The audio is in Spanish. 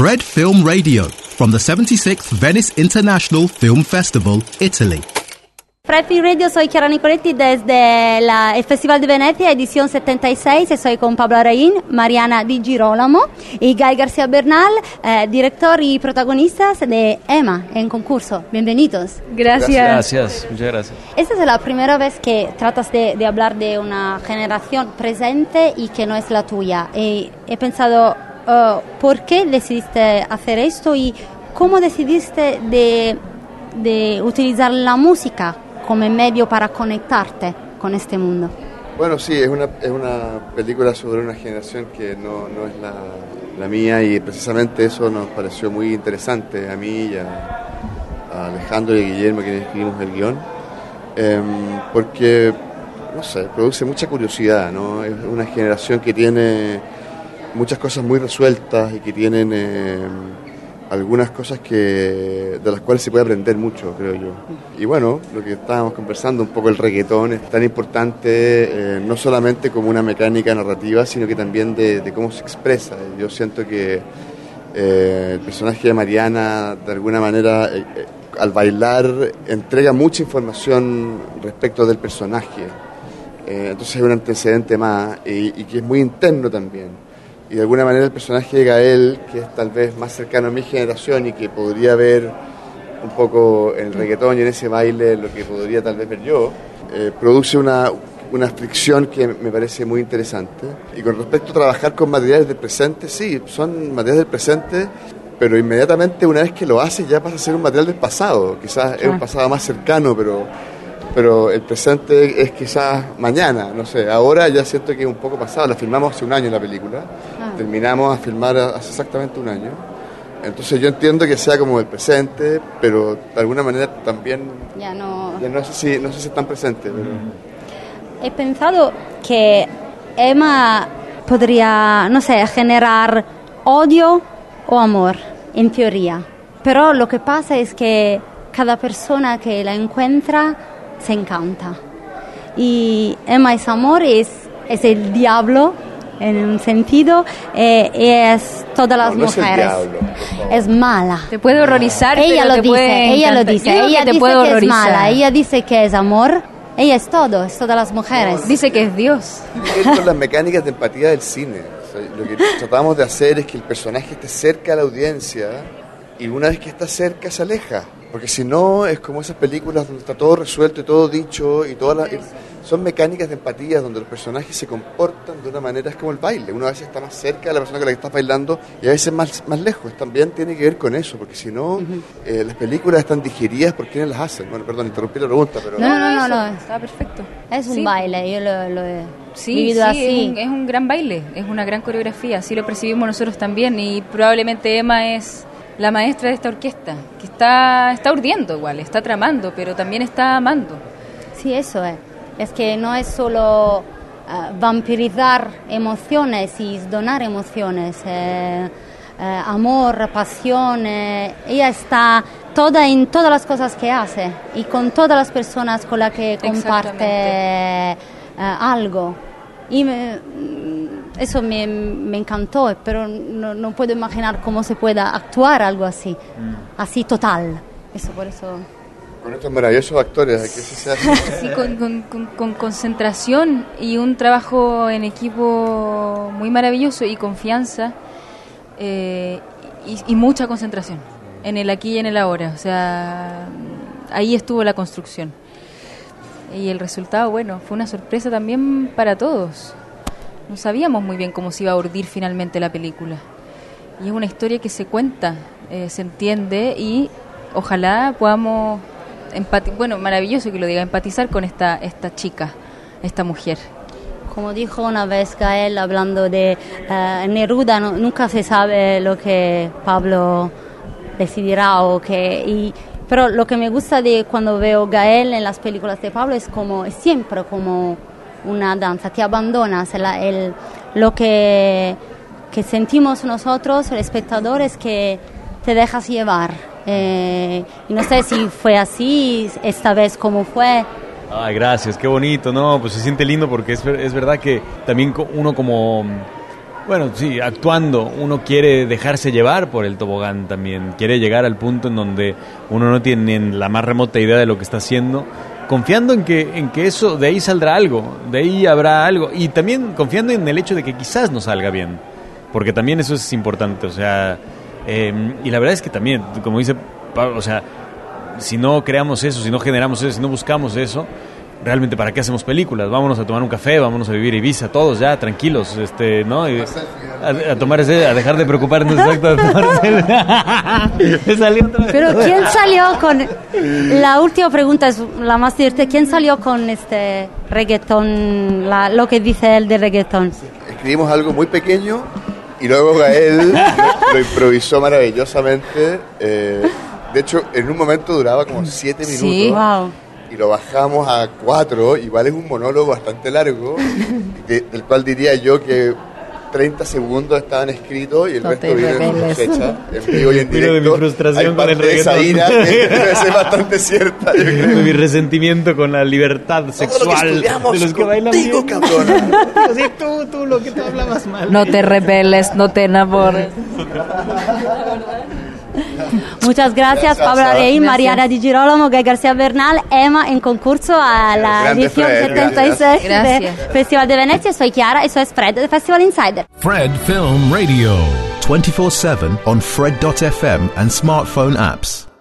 Fred Film Radio from the 76th Venice International Film Festival, Italy. Fred Film Radio, soy Chiara Nicoletti desde la, el Festival de Venecia, edición 76. Estoy con Pablo Araín, Mariana Di Girolamo y Guy García Bernal, eh, director y protagonistas de Emma en concurso. Bienvenidos. Gracias. Gracias, muchas gracias. Esta es la primera vez que tratas de, de hablar de una generación presente y que no es la tuya. Y he pensado, uh, ¿por qué decidiste hacer esto y cómo decidiste de, de utilizar la música como medio para conectarte con este mundo? Bueno, sí, es una, es una película sobre una generación que no, no es la, la mía y precisamente eso nos pareció muy interesante a mí y a, Alejandro y a Guillermo, quienes escribimos el guion, em, porque, no sé, produce mucha curiosidad, ¿no? Es una generación que tiene muchas cosas muy resueltas y que tienen em, algunas cosas que de las cuales se puede aprender mucho, creo yo. Y bueno, lo que estábamos conversando, un poco el reggaetón es tan importante eh, no solamente como una mecánica narrativa, sino que también de, cómo se expresa. Yo siento que eh, el personaje de Mariana, de alguna manera, eh, eh, al bailar, entrega mucha información respecto del personaje. Eh, entonces es un antecedente más y, y que es muy interno también y de alguna manera el personaje de Gael, que es tal vez más cercano a mi generación y que podría ver un poco en el reggaetón y en ese baile lo que podría tal vez ver yo, eh, produce una, una fricción que me parece muy interesante. Y con respecto a trabajar con materiales del presente, sí, son materiales del presente, pero inmediatamente una vez que lo haces ya pasa a ser un material del pasado. Quizás es un pasado más cercano, pero pero el presente es quizás mañana, no sé, ahora ya siento que es un poco pasado, la filmamos hace un año la película. Terminamos a filmar hace exactamente un año, entonces yo entiendo que sea como el presente, pero de alguna manera también, Ya no... ya no sé si, no sé si es tan presente, pero... He pensado que Emma podría, no sé, generar odio o amor, en teoría. Pero lo que pasa es que cada persona que la encuentra se encanta. Y Emma es amor, es, es el diablo en un sentido, eh, es todas las No, no es el mujeres. diablo, por favor. es mala. Te puede horrorizar, Ella pero lo te dice, puede ella lo dice, Yo ella que te dice puede que es mala, ella dice que es amor, ella es todo, es todas las mujeres. Dice que es Dios. Con las mecánicas de empatía del cine. O sea, lo que tratamos de hacer es que el personaje esté cerca de la audiencia y una vez que está cerca se aleja. Porque si no, es como esas películas donde está todo resuelto y todo dicho y todas las... Son mecánicas de empatía donde los personajes se comportan de una manera, es como el baile. Uno a veces está más cerca de la persona con la que estás bailando y a veces más, más lejos. También tiene que ver con eso, porque si no, eh, las películas están digeridas por quienes las hacen. Bueno, perdón, interrumpí la pregunta, pero... No, no, no, no. Está perfecto. Es un Sí. baile, yo lo, lo he Sí, vivido sí, así. Es, un, es un gran baile, es una gran coreografía, así lo percibimos nosotros también y probablemente Emma es la maestra de esta orquesta, que está, está urdiendo igual, está tramando, pero también está amando. Sí, eso es. Es que no es solo ah, vampirizar emociones y donar emociones. eh, eh, amor, pasión. eh, ella está toda en todas las cosas que hace y con todas las personas con las que comparte eh, algo. Y me- mm, eso me, me encantó, pero no, no puedo imaginar cómo se pueda actuar algo así, así total. Eso por eso. Con estos maravillosos actores, se hace... Sí, con, con- con- con concentración y un trabajo en equipo muy maravilloso y confianza eh, y, y mucha concentración en el aquí y en el ahora. O sea, ahí estuvo la construcción. Y el resultado, bueno, fue una sorpresa también para todos. No sabíamos muy bien cómo se iba a urdir finalmente la película. Y es una historia que se cuenta, eh, se entiende y ojalá podamos empati bueno, maravilloso que lo diga, empatizar con esta esta chica, esta mujer. Como dijo una vez Gael hablando de eh, Neruda, no- nunca se sabe lo que Pablo decidirá o que... Y, pero lo que me gusta de cuando veo Gael en las películas de Pablo es como es siempre como una danza, te abandonas, la- el- lo que, que sentimos nosotros, los espectadores, que te dejas llevar. Eh, y no sé si fue así, esta vez cómo fue. Ay, gracias, qué bonito, ¿no? Pues se siente lindo porque es, es verdad que también uno como, Bueno, sí, actuando, uno quiere dejarse llevar por el tobogán también, quiere llegar al punto en donde uno no tiene la más remota idea de lo que está haciendo, confiando en que, en que eso, de ahí saldrá algo, de ahí habrá algo, y también confiando en el hecho de que quizás no salga bien, porque también eso es importante, o sea, eh, y la verdad es que también, como dice Pablo, o sea, si no creamos eso, si no generamos eso, si no buscamos eso, realmente para qué hacemos películas vámonos a tomar un café vámonos a vivir Ibiza todos ya tranquilos este no y a, tomar ese a dejar de preocuparnos exacto pero quién salió con la última pregunta es la más divertida. Quién salió con este reggaetón lo que dice él de reggaetón escribimos algo muy pequeño y luego Gael lo, improvisó maravillosamente eh, de hecho en un momento duraba como siete minutos sí wow y lo bajamos a cuatro, igual es un monólogo bastante largo, del cual diría yo que 30 segundos estaban escritos y el resto viene de cosecha, en vivo y en directo. de mi frustración con el reggaetón. Esa ira es bastante cierta, yo creo. De mi resentimiento con la libertad sexual de los que bailan contigo, bien. cabrón. Sí, tú, tú, lo que tú hablabas mal. No te rebeles, no te enamores. Muchas gracias, Pablo Rey, Mariana Di Girolamo, Guy García Bernal, Emma en concurso a la edición 76 del Festival de Venecia. Soy Chiara y soy Fred de Festival Insider. Fred Film Radio. 24-7 on Fred.fm and smartphone apps.